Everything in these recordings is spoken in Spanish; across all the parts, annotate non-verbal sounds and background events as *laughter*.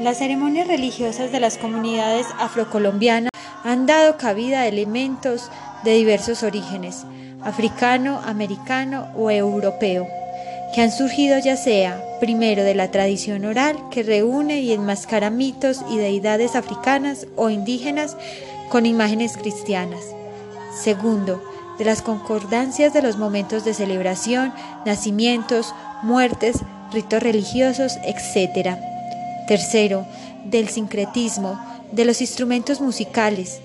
Las ceremonias religiosas de las comunidades afrocolombianas han dado cabida a elementos de diversos orígenes, africano, americano o europeo, que han surgido ya sea, primero, de la tradición oral que reúne y enmascara mitos y deidades africanas o indígenas con imágenes cristianas. Segundo, de las concordancias de los momentos de celebración, nacimientos, muertes, ritos religiosos, etc. Tercero, del sincretismo, de los instrumentos musicales.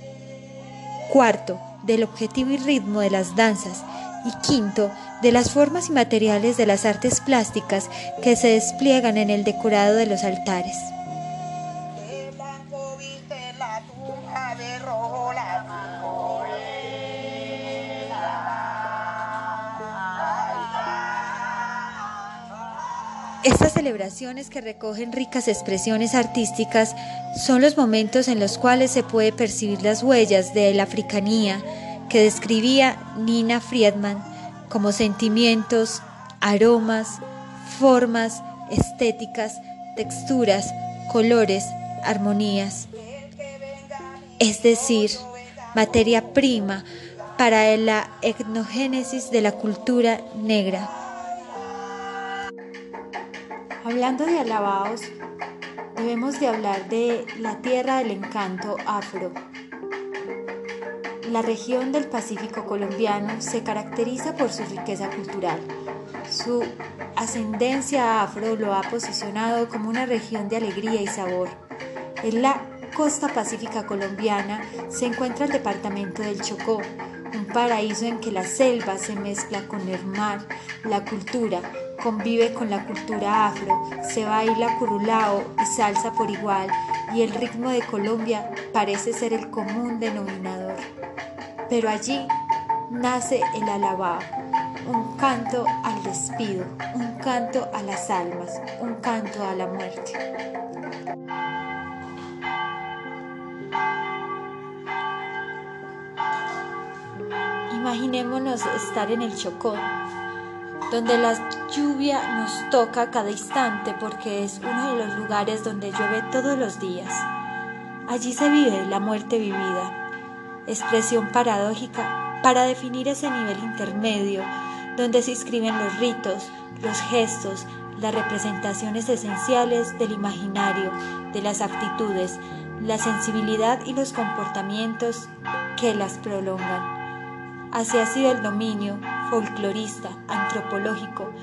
Cuarto, del objetivo y ritmo de las danzas. Y quinto, de las formas y materiales de las artes plásticas que se despliegan en el decorado de los altares. Estas celebraciones que recogen ricas expresiones artísticas son los momentos en los cuales se puede percibir las huellas de la africanía que describía Nina Friedman como sentimientos, aromas, formas, estéticas, texturas, colores, armonías. Es decir, materia prima para la etnogénesis de la cultura negra. Hablando de alabaos, debemos de hablar de la tierra del encanto afro. La región del Pacífico colombiano se caracteriza por su riqueza cultural. Su ascendencia afro lo ha posicionado como una región de alegría y sabor. En la costa pacífica colombiana se encuentra el departamento del Chocó, un paraíso en que la selva se mezcla con el mar, la cultura, convive con la cultura afro, se baila curulao y salsa por igual y el ritmo de Colombia parece ser el común denominador. Pero allí nace el alabao, un canto al despido, un canto a las almas, un canto a la muerte. Imaginémonos estar en el Chocó, donde la lluvia nos toca cada instante porque es uno de los lugares donde llueve todos los días. Allí se vive la muerte vivida, expresión paradójica para definir ese nivel intermedio donde se inscriben los ritos, los gestos, las representaciones esenciales del imaginario, de las actitudes, la sensibilidad y los comportamientos que las prolongan. Así ha sido el dominio folclorista, antropológico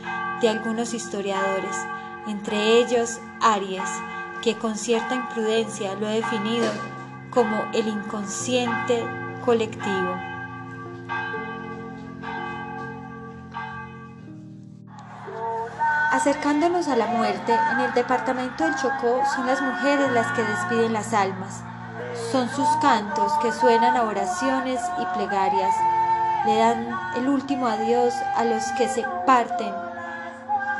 de algunos historiadores, entre ellos Aries, que con cierta imprudencia lo ha definido como el inconsciente colectivo. Acercándonos a la muerte, en el departamento del Chocó son las mujeres las que despiden las almas. Son sus cantos que suenan a oraciones y plegarias le dan el último adiós a los que se parten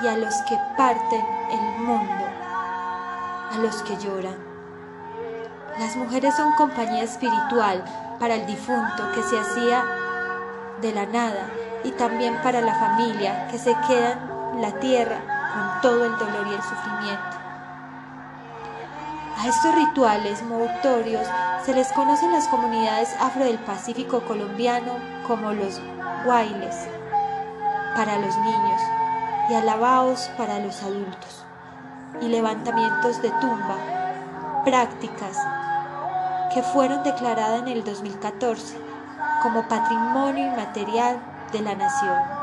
y a los que parten el mundo, a los que lloran. Las mujeres son compañía espiritual para el difunto que se hacía de la nada y también para la familia que se queda en la tierra con todo el dolor y el sufrimiento. A estos rituales mortorios se les conoce en las comunidades afro del Pacífico colombiano como los guailes para los niños y alabaos para los adultos y levantamientos de tumba, prácticas que fueron declaradas en el 2014 como patrimonio inmaterial de la nación.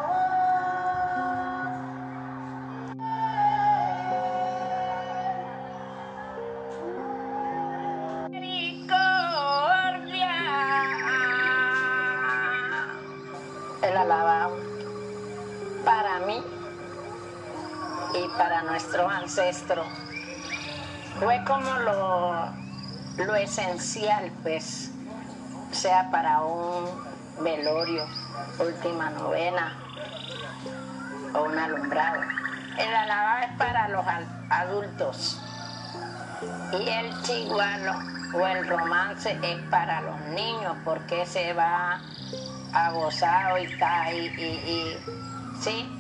Nuestro ancestro. Fue como lo, lo esencial, pues, sea para un velorio, última novena o un alumbrado. El alabado es para los adultos y el chigualo o el romance es para los niños porque se va a gozar y está ahí y sí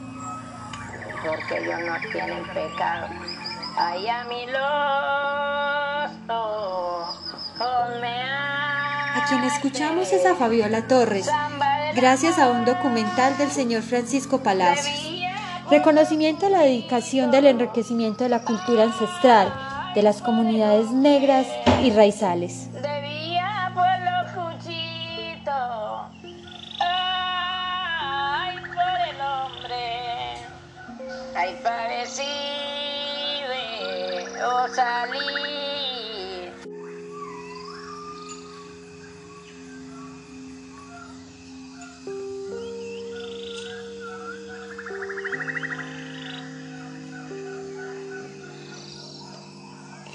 porque ellos no tienen pecado. A A quien escuchamos es a Fabiola Torres, gracias a un documental del señor Francisco Palacios. Reconocimiento a la dedicación del enriquecimiento de la cultura ancestral, de las comunidades negras y raizales.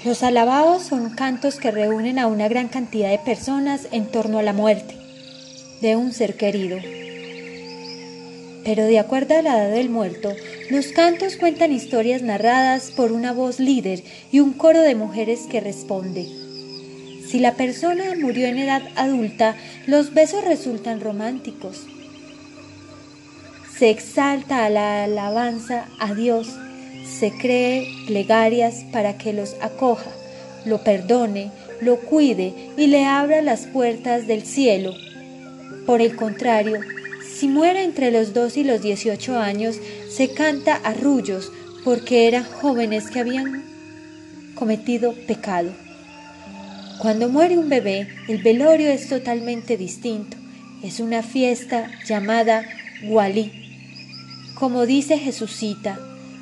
Los alabados son cantos que reúnen a una gran cantidad de personas en torno a la muerte de un ser querido. Pero de acuerdo a la edad del muerto, los cantos cuentan historias narradas por una voz líder y un coro de mujeres que responde. Si la persona murió en edad adulta, los besos resultan románticos. Se exalta a la alabanza a Dios se cree plegarias para que los acoja, lo perdone, lo cuide y le abra las puertas del cielo. Por el contrario, si muere entre los dos y los dieciocho años, se canta arrullos porque eran jóvenes que habían cometido pecado. Cuando muere un bebé, el velorio es totalmente distinto. Es una fiesta llamada Walí. Como dice Jesucita,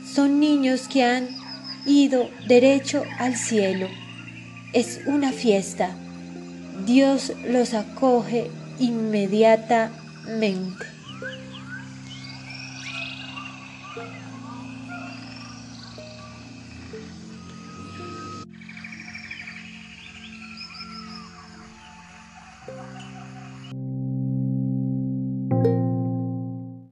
son niños que han ido derecho al cielo. Es una fiesta. Dios los acoge inmediatamente. Thank *laughs* you.